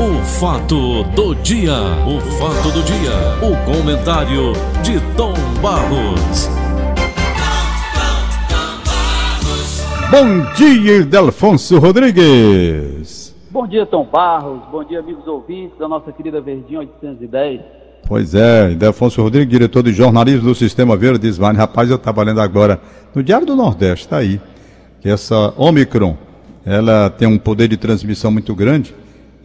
O fato do dia, o fato do dia, o comentário de Tom Barros. Bom dia, Delfonso Rodrigues. Bom dia, Tom Barros. Bom dia, amigos ouvintes da nossa querida Verdinha 810. Pois é, Delfonso Rodrigues, diretor de jornalismo do Sistema Verde Desvane. Rapaz, eu estava lendo agora no Diário do Nordeste, está aí, que essa Omicron, ela tem um poder de transmissão muito grande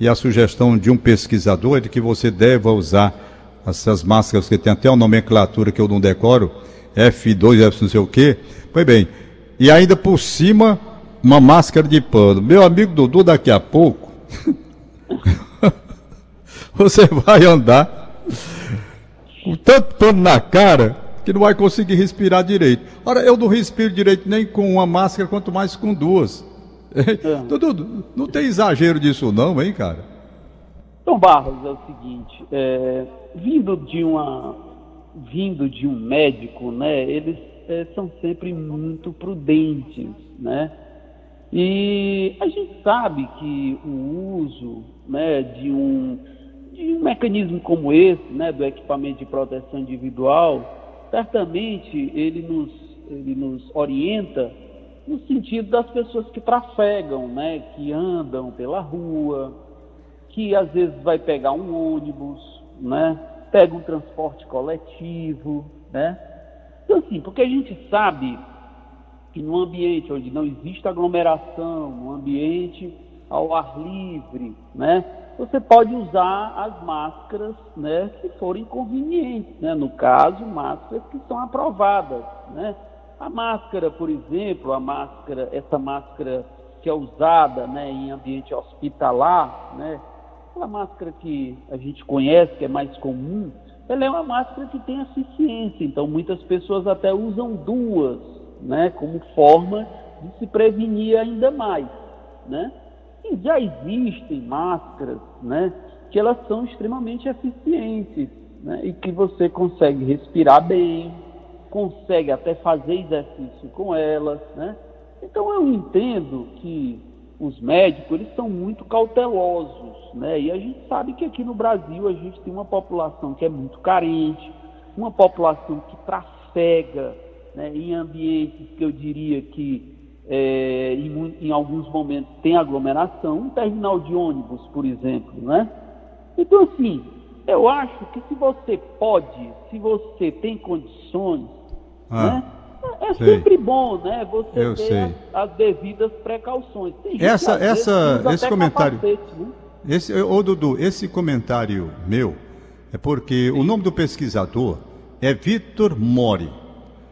e a sugestão de um pesquisador é de que você deva usar essas máscaras que tem até uma nomenclatura que eu não decoro, F2, F não sei o quê. Pois bem, e ainda por cima, uma máscara de pano. Meu amigo Dudu, daqui a pouco, você vai andar com tanto pano na cara que não vai conseguir respirar direito. Ora, eu não respiro direito nem com uma máscara, quanto mais com duas. Dudu, não tem exagero disso não, hein, cara? Tom Barros, é o seguinte, é, vindo de uma vindo de um médico, né, eles é, são sempre muito prudentes, né? E a gente sabe que o uso, né, de um de um mecanismo como esse, né, do equipamento de proteção individual, certamente ele nos ele nos orienta no sentido das pessoas que trafegam, né, que andam pela rua, que às vezes vai pegar um ônibus, né, pega um transporte coletivo, né. Então assim, porque a gente sabe que num ambiente onde não existe aglomeração, num ambiente ao ar livre, né, você pode usar as máscaras, né, que forem convenientes, né, no caso, máscaras que são aprovadas, né, a máscara, por exemplo, a máscara, essa máscara que é usada né, em ambiente hospitalar, né, aquela máscara que a gente conhece, que é mais comum, ela é uma máscara que tem eficiência, então muitas pessoas até usam duas, né, como forma de se prevenir ainda mais, né? E já existem máscaras, né, que elas são extremamente eficientes, né, e que você consegue respirar bem, consegue até fazer exercício com elas, né? Então eu entendo que os médicos eles são muito cautelosos, né? E a gente sabe que aqui no Brasil a gente tem uma população que é muito carente, uma população que trafega né, em ambientes que eu diria que é, em, em, alguns momentos tem aglomeração, um terminal de ônibus, por exemplo, né? Então assim, eu acho que se você pode, se você tem condições, ah, né? É, é sempre bom, né? Você Eu ter as, as, devidas precauções. essa, essa, esse comentário. Capacete, né? Esse, ô Dudu, esse comentário meu é porque Sim. o nome do pesquisador é Vitor Mori,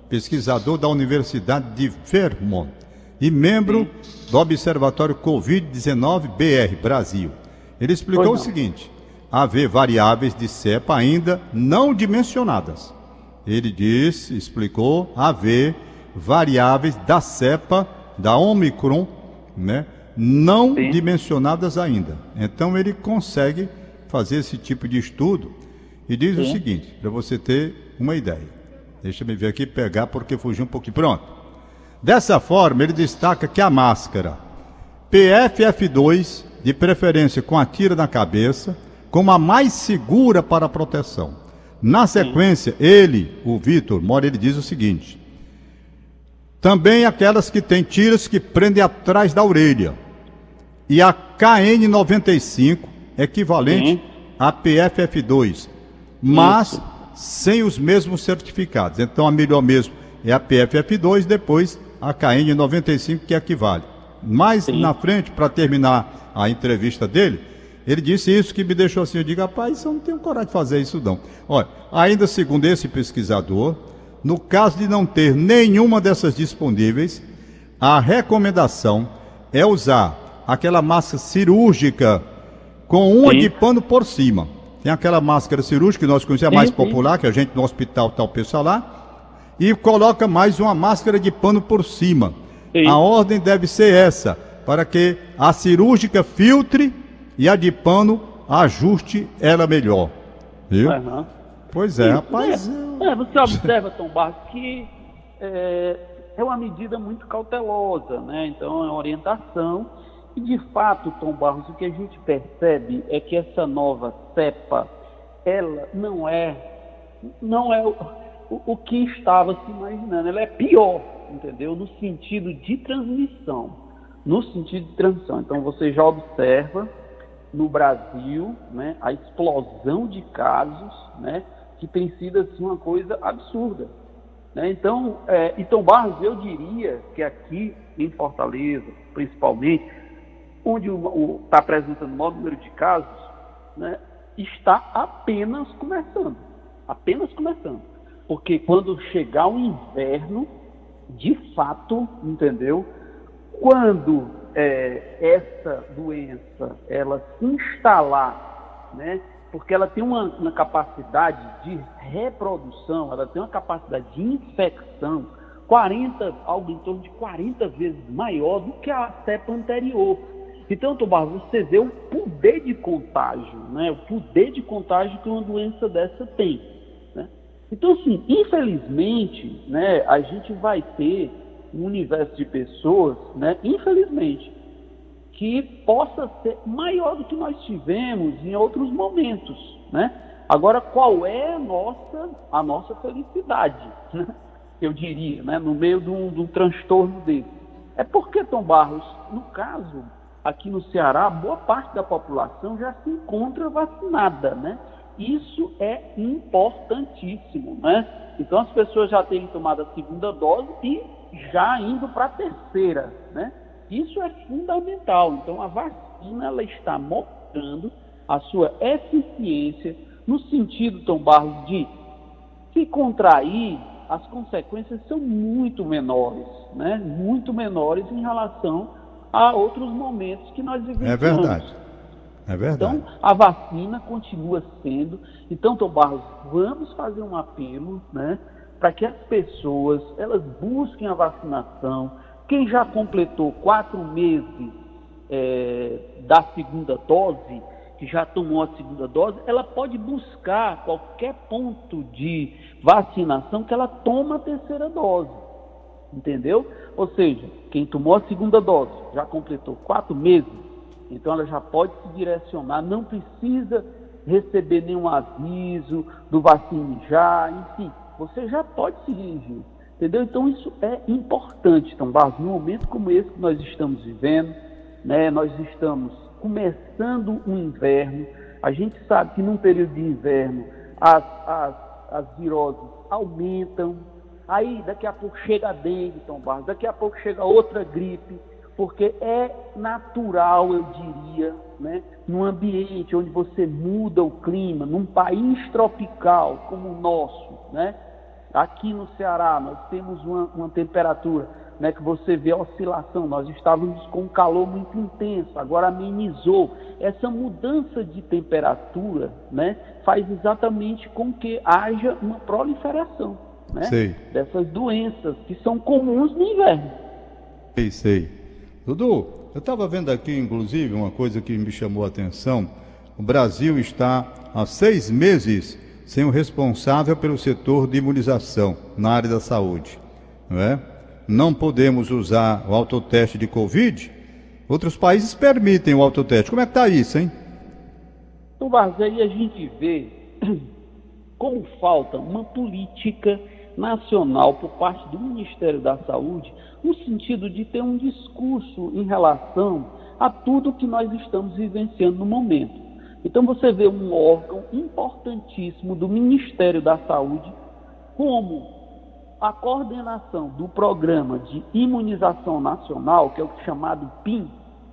pesquisador da Universidade de Vermont e membro Sim. do Observatório Covid-19 BR Brasil. Ele explicou o seguinte: haver variáveis de cepa ainda não dimensionadas ele disse, explicou, haver variáveis da cepa, da Omicron, né, não Sim. dimensionadas ainda. Então ele consegue fazer esse tipo de estudo e diz Sim. o seguinte, para você ter uma ideia. Deixa eu ver aqui, pegar porque fugiu um pouquinho. Pronto. Dessa forma, ele destaca que a máscara PFF2, de preferência com a tira na cabeça, como a mais segura para a proteção. Na sequência, Sim. ele, o Vitor Mora, ele diz o seguinte: também aquelas que têm tiras que prendem atrás da orelha. E a KN95, equivalente Sim. a PFF2, mas Isso. sem os mesmos certificados. Então a melhor mesmo é a PFF2, depois a KN95 que equivale. Mais Sim. na frente, para terminar a entrevista dele, ele disse isso que me deixou assim. Eu digo, rapaz, eu não tenho coragem de fazer isso não. Olha, ainda segundo esse pesquisador, no caso de não ter nenhuma dessas disponíveis, a recomendação é usar aquela máscara cirúrgica com uma sim. de pano por cima. Tem aquela máscara cirúrgica que nós conhecemos, é mais sim, popular, que a gente no hospital está o pessoal lá, e coloca mais uma máscara de pano por cima. A ordem deve ser essa, para que a cirúrgica filtre e a de pano ajuste ela melhor. Viu? Uhum. Pois é, Isso, rapaz. É, é, você observa, Tom Barros, que é, é, uma medida muito cautelosa, né? Então é uma orientação E de fato, Tom Barros, o que a gente percebe é que essa nova cepa, ela não é, não é o, o, o que estava se imaginando, ela é pior, entendeu? No sentido de transmissão. No sentido de transmissão. Então você já observa no Brasil né, a explosão de casos, né, que tem sido assim, uma coisa absurda. Né? Então, é, então Barros, eu diria que aqui em Fortaleza, principalmente, onde está apresentando o maior número de casos, né, está apenas começando. Apenas começando. Porque quando chegar o inverno, de fato, entendeu? Quando é, essa doença ela se instalar, né, porque ela tem uma, uma, capacidade de reprodução, ela tem uma capacidade de infecção 40, algo em torno de 40 vezes maior do que a cepa anterior. Então, Tobar, você vê o poder de contágio, né? o poder de contágio que uma doença dessa tem. Né? Então, assim, infelizmente, né, a gente vai ter um universo de pessoas, né, infelizmente, que possa ser maior do que nós tivemos em outros momentos. Né? Agora, qual é a nossa, a nossa felicidade? Né? Eu diria, né, no meio de um, de um transtorno desse. É porque, Tom Barros, no caso aqui no Ceará, boa parte da população já se encontra vacinada, né? Isso é importantíssimo, né? Então as pessoas já têm tomado a segunda dose e já indo para a terceira, né? Isso é fundamental. Então a vacina ela está mostrando a sua eficiência no sentido, Tom Barros, de se contrair, as consequências são muito menores, né? Muito menores em relação a outros momentos que nós vivemos. É verdade. É verdade. Então, a vacina continua sendo. Então, Tom Barros, vamos fazer um apelo, né? Para que as pessoas, elas busquem a vacinação. Quem já completou quatro meses é, da segunda dose, que já tomou a segunda dose, ela pode buscar qualquer ponto de vacinação que ela toma a terceira dose. Entendeu? Ou seja, quem tomou a segunda dose já completou quatro meses, então ela já pode se direcionar, não precisa receber nenhum aviso do vacine já, enfim, você já pode se dirigir. Entendeu? Então isso é importante, então, Barros, num momento como esse que nós estamos vivendo, né, nós estamos começando o inverno, a gente sabe que num período de inverno as, as, as viroses aumentam, Aí daqui a pouco chega a dengue, Tom Barros, daqui a pouco chega outra gripe, porque é natural, eu diria, né, num ambiente onde você muda o clima, num país tropical como o nosso, né? Aqui no Ceará nós temos uma, uma temperatura né, que você vê a oscilação. Nós estávamos com um calor muito intenso, agora amenizou. Essa mudança de temperatura né, faz exatamente com que haja uma proliferação né? Dessas doenças que são comuns no inverno. Sei, sei. Dudu, eu estava vendo aqui, inclusive, uma coisa que me chamou a atenção. O Brasil está há seis meses sem o responsável pelo setor de imunização na área da saúde. Não, é? não podemos usar o autoteste de Covid. Outros países permitem o autoteste. Como é que está isso, hein? No Barça, aí a gente vê como falta uma política nacional por parte do Ministério da Saúde, no sentido de ter um discurso em relação a tudo que nós estamos vivenciando no momento. Então você vê um órgão importantíssimo do Ministério da Saúde como a coordenação do programa de imunização nacional, que é o chamado PIM,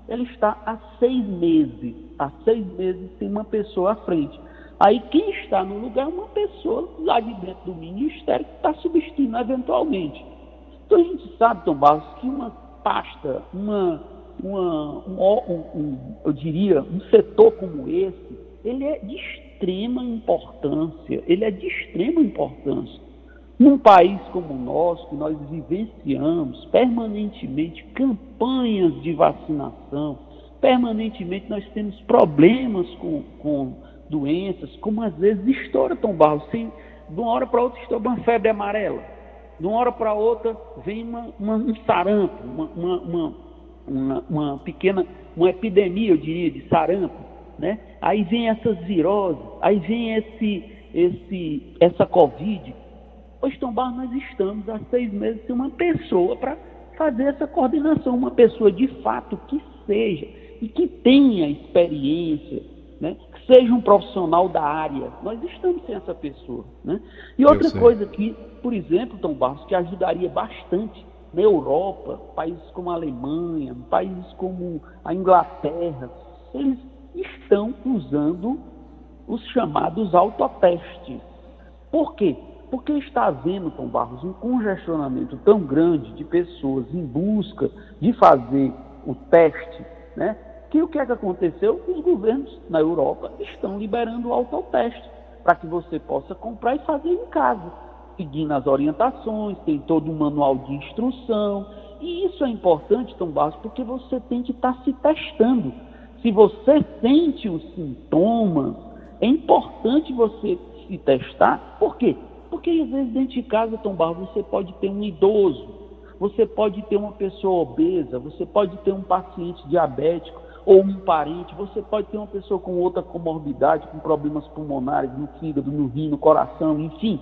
ele está há seis meses. Há seis meses tem uma pessoa à frente. Aí quem está no lugar é uma pessoa lá de dentro do ministério que está substituindo eventualmente. Então a gente sabe, Tom Barros, que uma pasta, uma, uma um, um, eu diria, um setor como esse, ele é de extrema importância, ele é de extrema importância. Num país como o nosso, que nós vivenciamos permanentemente campanhas de vacinação, permanentemente nós temos problemas com, com doenças, como às vezes estoura Tom Barros. Sim, de uma hora para outra estoura uma febre amarela. De uma hora para outra vem uma, uma, um sarampo, uma, uma, uma, uma pequena, uma epidemia, eu diria, de sarampo, né? Aí vem essas viroses, aí vem esse, esse, essa Covid. Hoje, Tom Barros, nós estamos há seis meses sem uma pessoa para fazer essa coordenação, uma pessoa de fato que seja e que tenha experiência, né? que seja um profissional da área. Nós estamos sem essa pessoa. Né? E outra coisa que, por exemplo, Tom Barros, que ajudaria bastante na Europa, países como a Alemanha, países como a Inglaterra, eles estão usando os chamados autotestes. Por quê? Porque está havendo, Tom Barros, um congestionamento tão grande de pessoas em busca de fazer o teste, né? Que o que é que aconteceu? Os governos na Europa estão liberando o autoteste para que você possa comprar e fazer em casa, seguindo as orientações, tem todo um manual de instrução. E isso é importante, Tom Barros, porque você tem que estar tá se testando. Se você sente os sintomas, é importante você se testar. Por quê? Porque às vezes dentro de casa, Tom Barros, você pode ter um idoso, você pode ter uma pessoa obesa, você pode ter um paciente diabético ou um parente, você pode ter uma pessoa com outra comorbidade, com problemas pulmonares, no fígado, no rim, no coração, enfim.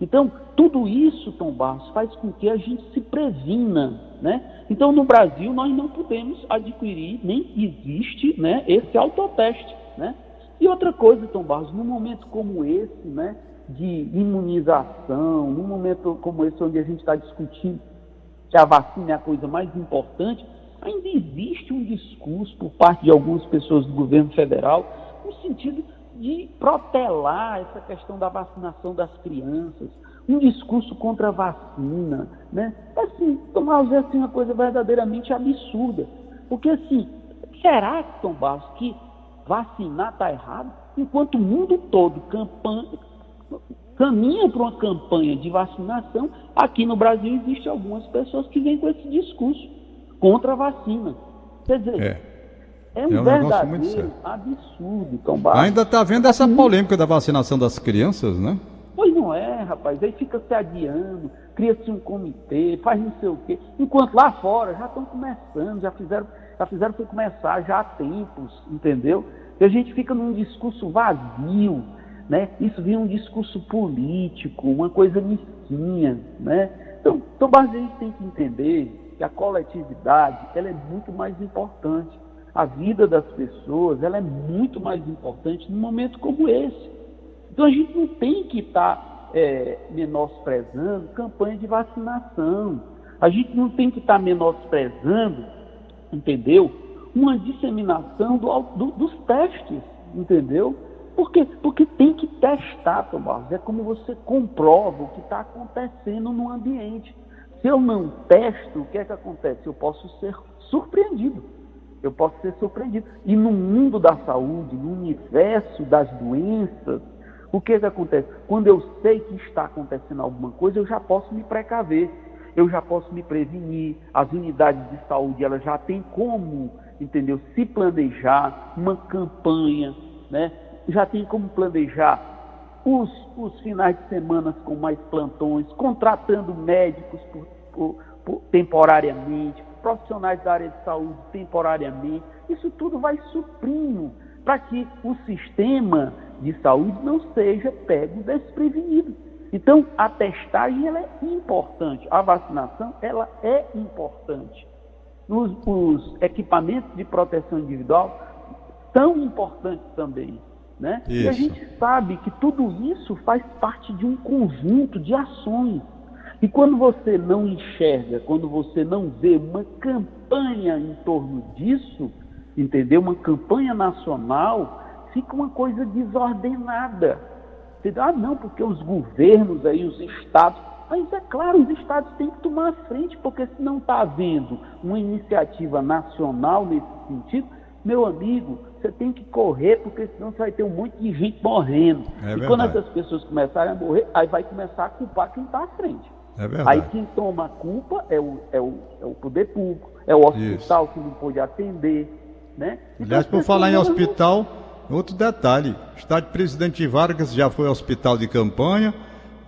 Então, tudo isso, Tom Barros, faz com que a gente se previna, né? Então, no Brasil, nós não podemos adquirir, nem existe, né, esse autoteste, né? E outra coisa, Tom Barros, num momento como esse, né, de imunização, num momento como esse onde a gente está discutindo que a vacina é a coisa mais importante, ainda existe um discurso por parte de algumas pessoas do governo federal no sentido de protelar essa questão da vacinação das crianças, um discurso contra a vacina, né? Assim, Tomás, é assim, uma coisa verdadeiramente absurda. Porque assim, será, Tom Barros, que vacinar está errado? Enquanto o mundo todo campanha, caminha para uma campanha de vacinação, aqui no Brasil existem algumas pessoas que vêm com esse discurso contra a vacina. Quer dizer, é. É um, é um verdadeiro absurdo, Tom Barros. Ainda está vendo essa polêmica da vacinação das crianças, né? Pois não é, rapaz. Aí fica se adiando, cria-se um comitê, faz não sei o quê. Enquanto lá fora já estão começando, já fizeram, já fizeram para começar já há tempos, entendeu? E a gente fica num discurso vazio, né? Isso vira um discurso político, uma coisa mesquinha, né? Então, então a gente tem que entender que a coletividade ela é muito mais importante a vida das pessoas ela é muito mais importante num momento como esse. Então a gente não tem que estar tá, é, menosprezando campanha de vacinação. A gente não tem que estar tá menosprezando, entendeu? Uma disseminação do, do, dos testes, entendeu? Por quê? Porque tem que testar, Tomás. É como você comprova o que está acontecendo no ambiente. Se eu não testo, o que é que acontece? Eu posso ser surpreendido eu posso ser surpreendido. E no mundo da saúde, no universo das doenças, o que, que acontece? Quando eu sei que está acontecendo alguma coisa, eu já posso me precaver, eu já posso me prevenir. As unidades de saúde elas já têm como, entendeu? Se planejar uma campanha, né? Já tem como planejar os, os finais de semana com mais plantões, contratando médicos por, por, por, temporariamente, profissionais da área de saúde temporariamente. Isso tudo vai suprindo para que o sistema de saúde não seja pego desprevenido. Então, a testagem ela é importante, a vacinação ela é importante. Os, os equipamentos de proteção individual são importantes também. Né? E a gente sabe que tudo isso faz parte de um conjunto de ações e quando você não enxerga, quando você não vê uma campanha em torno disso, entendeu? Uma campanha nacional, fica uma coisa desordenada. Entendeu? Ah, não, porque os governos aí, os estados. Mas é claro, os estados têm que tomar a frente, porque se não está havendo uma iniciativa nacional nesse sentido, meu amigo, você tem que correr, porque senão você vai ter um monte de gente morrendo. É e verdade. quando essas pessoas começarem a morrer, aí vai começar a culpar quem está à frente. É Aí quem toma a culpa é o, é o, é o poder público, é o hospital Isso. que não pôde atender. Né? Então, Aliás, por falar em hospital, outro detalhe: o estádio Presidente Vargas já foi hospital de campanha,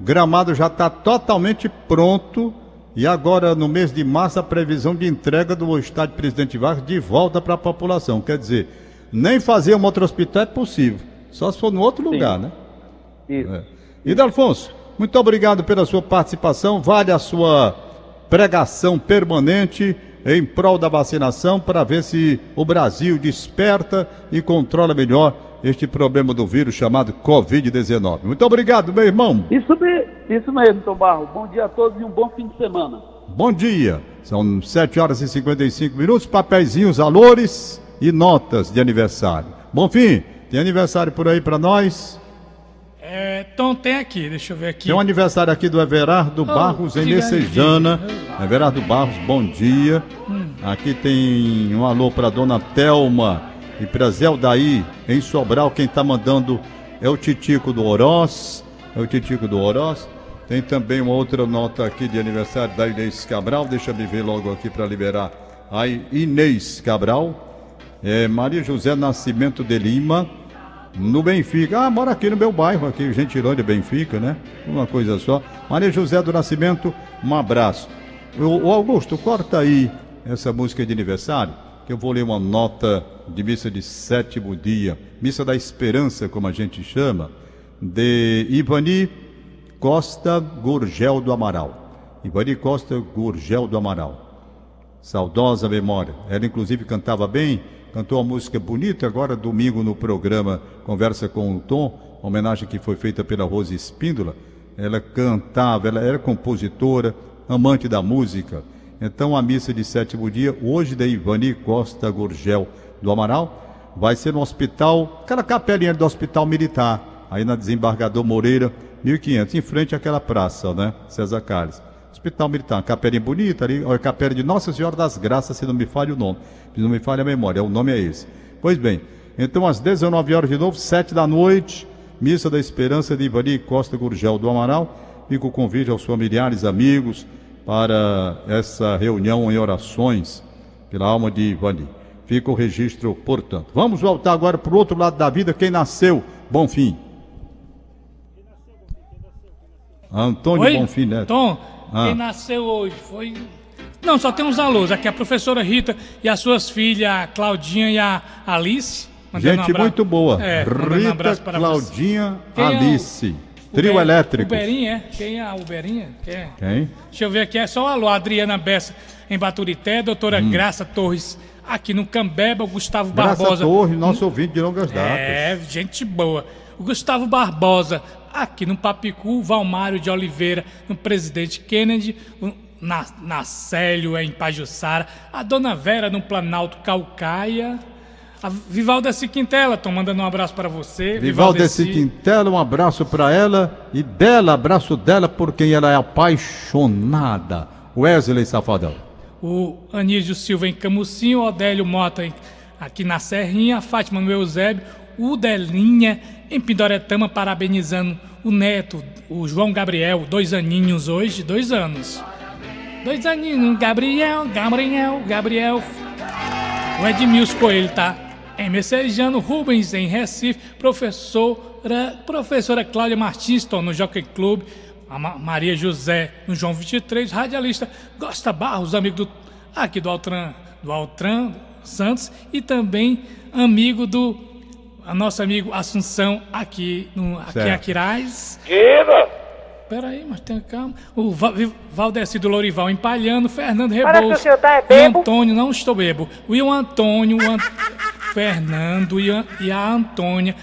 Gramado já está totalmente pronto E agora, no mês de março, a previsão de entrega do estádio Presidente Vargas de volta para a população. Quer dizer, nem fazer um outro hospital é possível. Só se for no outro lugar, né? Isso. É. E Dalfonso, muito obrigado pela sua participação. Vale a sua pregação permanente em prol da vacinação para ver se o Brasil desperta e controla melhor este problema do vírus chamado Covid-19. Muito obrigado, meu irmão. Isso, isso mesmo, Tom Barro. Bom dia a todos e um bom fim de semana. Bom dia. São 7 horas e 55 minutos, papeizinhos, valores e notas de aniversário. Bom fim. Tem aniversário por aí para nós? Tom, tem aqui, deixa eu ver aqui. Tem um aniversário aqui do Everardo Barros em Messejana. Everardo Barros, bom dia. Aqui tem um alô para dona Telma e para Zé Aldaí em Sobral. Quem está mandando é o Titico do Oroz. É o Titico do Oroz. Tem também uma outra nota aqui de aniversário da Inês Cabral. Deixa eu ver logo aqui para liberar a Inês Cabral. É, Maria José Nascimento de Lima, no Benfica. Ah, mora aqui no meu bairro, aqui, Gentilândia, Benfica, né? Uma coisa só. Maria José do Nascimento, um abraço. O, Augusto, corta aí essa música de aniversário, que eu vou ler uma nota de missa de sétimo dia, missa da esperança, como a gente chama, de Ivani Costa Gurgel do Amaral. Ivani Costa Gurgel do Amaral saudosa memória. Ela inclusive cantava bem, cantou uma música bonita agora domingo no programa Conversa com o Tom, homenagem que foi feita pela Rose Espíndola. Ela cantava, ela era compositora, amante da música. Então a missa de sétimo dia, hoje da Ivani Costa Gurgel do Amaral, vai ser no hospital, aquela capelinha do hospital militar, aí na desembargador Moreira, 1500, em frente àquela praça, né? César Carlos. Hospital Militar, capelinha bonita ali, olha, capela de Nossa Senhora das Graças, se não me falha o nome, se não me falha a memória, o nome é esse. Pois bem, então às 19 horas de novo, 7 da noite, Missa da Esperança de Ivani Costa Gurgel do Amaral, fica o convite aos familiares, amigos, para essa reunião em orações pela alma de Ivani. Fica o registro, portanto. Vamos voltar agora para o outro lado da vida, quem nasceu, bom fim. Antônio Oi? Bonfim Neto. Tom, Ah. quem nasceu hoje foi. Não, só tem uns alôs. Aqui a professora Rita e as suas filhas, a Claudinha e a Alice. Um Gente abra- muito boa. É, um Rita, você. Claudinha, Quem é o- Alice. Uber- Trio elétrico. Uberinha, é? Quem é a Uberinha? Quem é? Quem? Deixa eu ver aqui, é só o alô. Adriana Bessa em Baturité, doutora Hum. Graça Torres aqui no Cambeba, Gustavo Graça Barbosa. Torres, nosso ouvinte de longas datas. É, gente boa. O Gustavo Barbosa, aqui no Papicu, Valmário de Oliveira, no Presidente Kennedy, o- na, na Célio, em Pajuçara, a Dona Vera no Planalto Calcaia, a Vivaldeci Quintela, tô mandando um abraço para você. Vivaldeci Quintela, um abraço para ela e dela, abraço dela por quem ela é apaixonada. Wesley Safadão. o Anísio Silva em Camucinho, o Odélio Mota em- aqui na Serrinha, a Fátima no Eusébio, o Delinha em Pindoretama, parabenizando o neto, o João Gabriel, dois aninhos hoje, dois anos. Dois aninhos, Gabriel, Gabriel, Gabriel. O Edmilson Coelho tá em Messejano, Rubens em Recife, professora, professora Cláudia Martins, tô no Jockey Club, a Ma- Maria José no João 23, radialista Gosta Barros, amigo do, aqui do Altran, do Altran Santos e também amigo do nosso amigo Assunção aqui no aqui Certo. em Aquiraz. Peraí, mas tenha calma. O Va Vi- Valdeci do Lorival empalhando, Fernando Parece que o Rebouças. senhor tá é e bebo. Antônio, não estou bebo. O Will Antônio, o An- Fernando e a, e a Antônia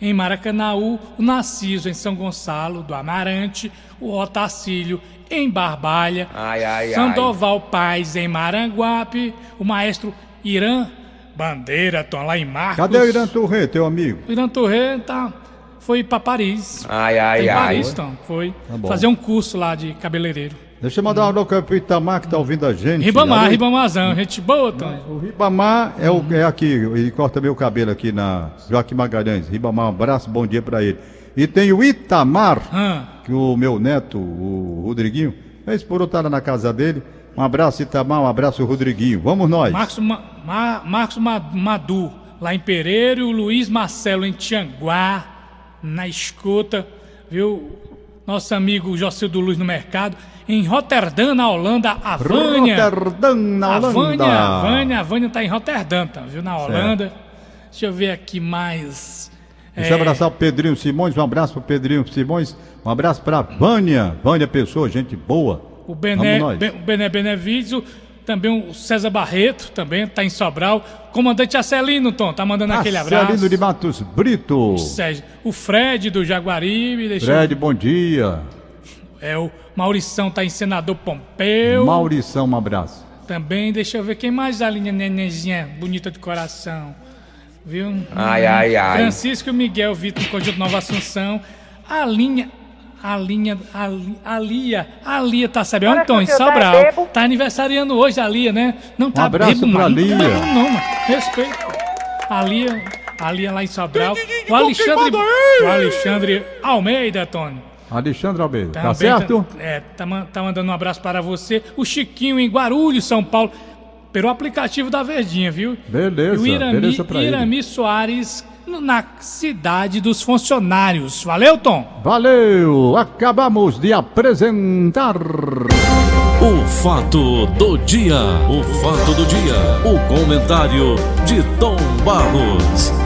em Maracanaú, o Narciso em São Gonçalo do Amarante, o Otacílio em Barbalha, Ai, ai, ai. Sandoval Paz em Maranguape, o maestro Irã Bandeira, estão lá em Marcos. Cadê o Irã Torre, teu amigo? O Irã Torre tá, foi para Paris. Ai, ai, em ai. Paris, então, foi Tá bom. fazer um curso lá de cabeleireiro. Deixa eu mandar um alô pro Itamar que tá ouvindo a gente. Ribamar, Alô, Ribamarzão, gente boa, Tom. O Ribamar é, o, é aqui, ele corta meu cabelo aqui na Joaquim Magalhães. Ribamar, um abraço, bom dia pra ele. E tem o Itamar, Ah, que o meu neto, o Rodriguinho, estar lá na casa dele. Um abraço, Itamar, um abraço, Rodriguinho. Vamos nós. Marcos, Ma, Ma- Marcos Ma- Madu, lá em Pereira, e o Luiz Marcelo em Tianguá, na escuta, viu? nosso amigo Jocildo Luz no mercado. Em Roterdã, na Holanda, a Vânia. Roterdã, na A Holanda. Vânia, a Vânia, a Vânia tá em Roterdã, tá, viu? Na Holanda. Deixa eu ver aqui mais. Deixa eu É, abraçar o Pedrinho Simões, um abraço pro Pedrinho Simões, um abraço pra Vânia, Vânia Pessoa, gente boa. O Bené, Vamos nós. Be- o Bené Benevício, também o César Barreto, também tá em Sobral. Comandante Acelino, Tom, tá mandando aquele abraço. Marcelino de Matos Brito. Sérgio, o Fred do Jaguaribe, deixa eu- Fred, bom dia. É, o Maurição tá em Senador Pompeu. Maurição, um abraço. Também, deixa eu ver quem mais da linha nenenzinha, bonita de coração. Viu? Ai, ai, ai. Francisco Miguel Vitor, do Conjunto Nova Assunção. A linha. A linha. A, Li- a Lia. A Lia tá sabendo, Olha, Antônio, Cacilda, Sobral. é bebo? Tá aniversariando hoje a Lia, né? Não tá abraço bebo, mano. Lia. Não, tá não, mano. Respeito. A Lia. A Lia lá em Sobral. O Alexandre. O Alexandre Almeida, Tony. Alexandre Almeida, tá Também certo? é, tá, man- tá mandando um abraço para você. O Chiquinho em Guarulhos, São Paulo, pelo aplicativo da Verdinha, viu? Beleza, E o Irami, beleza pra ele. Irami Soares na cidade dos funcionários. Valeu, Tom? Valeu! Acabamos de apresentar. O fato do dia. O fato do dia. O comentário de Tom Barros.